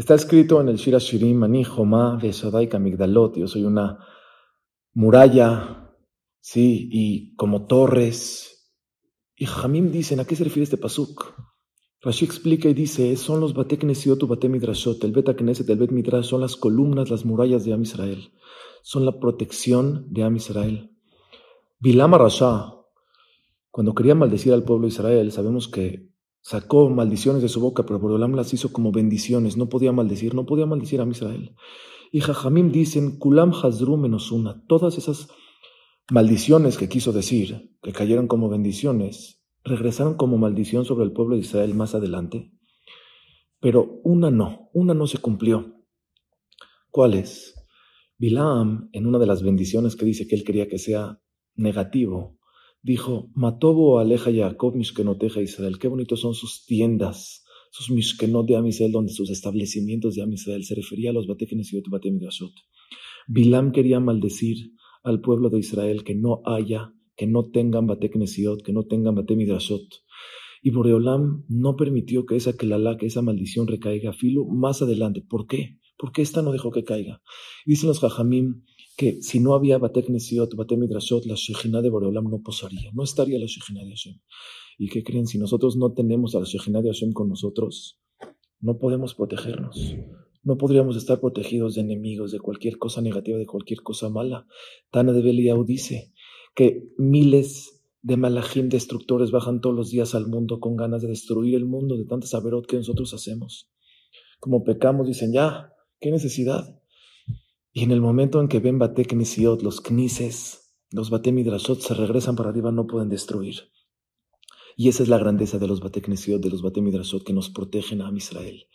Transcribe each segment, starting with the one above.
Está escrito en el Shira Shirim, Ani Jomá Vesadai Kamigdalot. Yo soy una muralla, sí, y como torres. Y Jamim dicen, ¿a qué se refiere este pasuk? Rashi explica y dice, son los Bateknesiot u Batemidrashot, el Bet el Bet Midrash, son las columnas, las murallas de Am Israel. Son la protección de Am Israel. Bilama Rasha, cuando quería maldecir al pueblo de Israel, sabemos que Sacó maldiciones de su boca, pero Borolam las hizo como bendiciones. No podía maldecir, no podía maldecir a Israel. Y Jajamim dicen, Kulam Hazru menos una. Todas esas maldiciones que quiso decir, que cayeron como bendiciones, regresaron como maldición sobre el pueblo de Israel más adelante. Pero una no, una no se cumplió. ¿Cuál es? Bilam, en una de las bendiciones que dice que él quería que sea negativo, dijo, Matobo aleja Jacob mishkenoteja Israel. Qué bonitos son sus tiendas, sus mishkenot de Amisrael, donde sus establecimientos de Amisrael se refería a los bateknesiot y batemidrashot. Bilam quería maldecir al pueblo de Israel que no haya, que no tengan bateknesiot, que no tengan batemidrashot. Y Boreolam no permitió que esa kelala, que esa maldición recaiga a filo más adelante. ¿Por qué? Porque esta no dejó que caiga. Dicen los jajamim que si no había Batek Nesiot, Batek Midrashot, la Shejina de Boreolam no posaría, no estaría la Shejina de Hashem. ¿Y qué creen? Si nosotros no tenemos a la Shejina de Hashem con nosotros, no podemos protegernos. No podríamos estar protegidos de enemigos, de cualquier cosa negativa, de cualquier cosa mala. Tana de Beliau dice que miles de malachim destructores bajan todos los días al mundo con ganas de destruir el mundo de tanta saberot que nosotros hacemos. Como pecamos, dicen, ya, ¿qué necesidad? Y en el momento en que ven Bate Knisiot, los Knises, los Bate Midrashot se regresan para arriba, no pueden destruir. Y esa es la grandeza de los Bate Knisiot, de los Bate Midrashot, que nos protegen a Israel.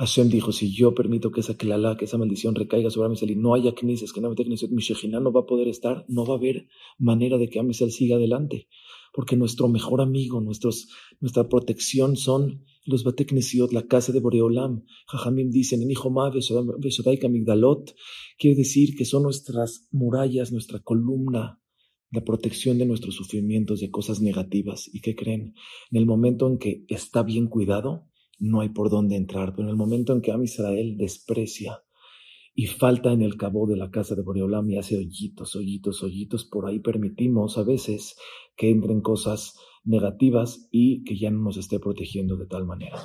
Hashem dijo, si yo permito que esa kelala, que esa maldición recaiga sobre Amisrael y no haya knises, que no haya knesiot, mi no va a poder estar, no va a haber manera de que Amisrael siga adelante. Porque nuestro mejor amigo, nuestros, nuestra protección son los Bateknesiot, la casa de Boreolam. Jajamim dicen, en Veshodaika Migdalot, quiere decir que son nuestras murallas, nuestra columna, la protección de nuestros sufrimientos, de cosas negativas. ¿Y qué creen? En el momento en que está bien cuidado, no hay por dónde entrar, pero en el momento en que Am Israel desprecia y falta en el cabo de la casa de Boreolam y hace hoyitos, hoyitos, hoyitos, por ahí permitimos a veces que entren cosas negativas y que ya no nos esté protegiendo de tal manera.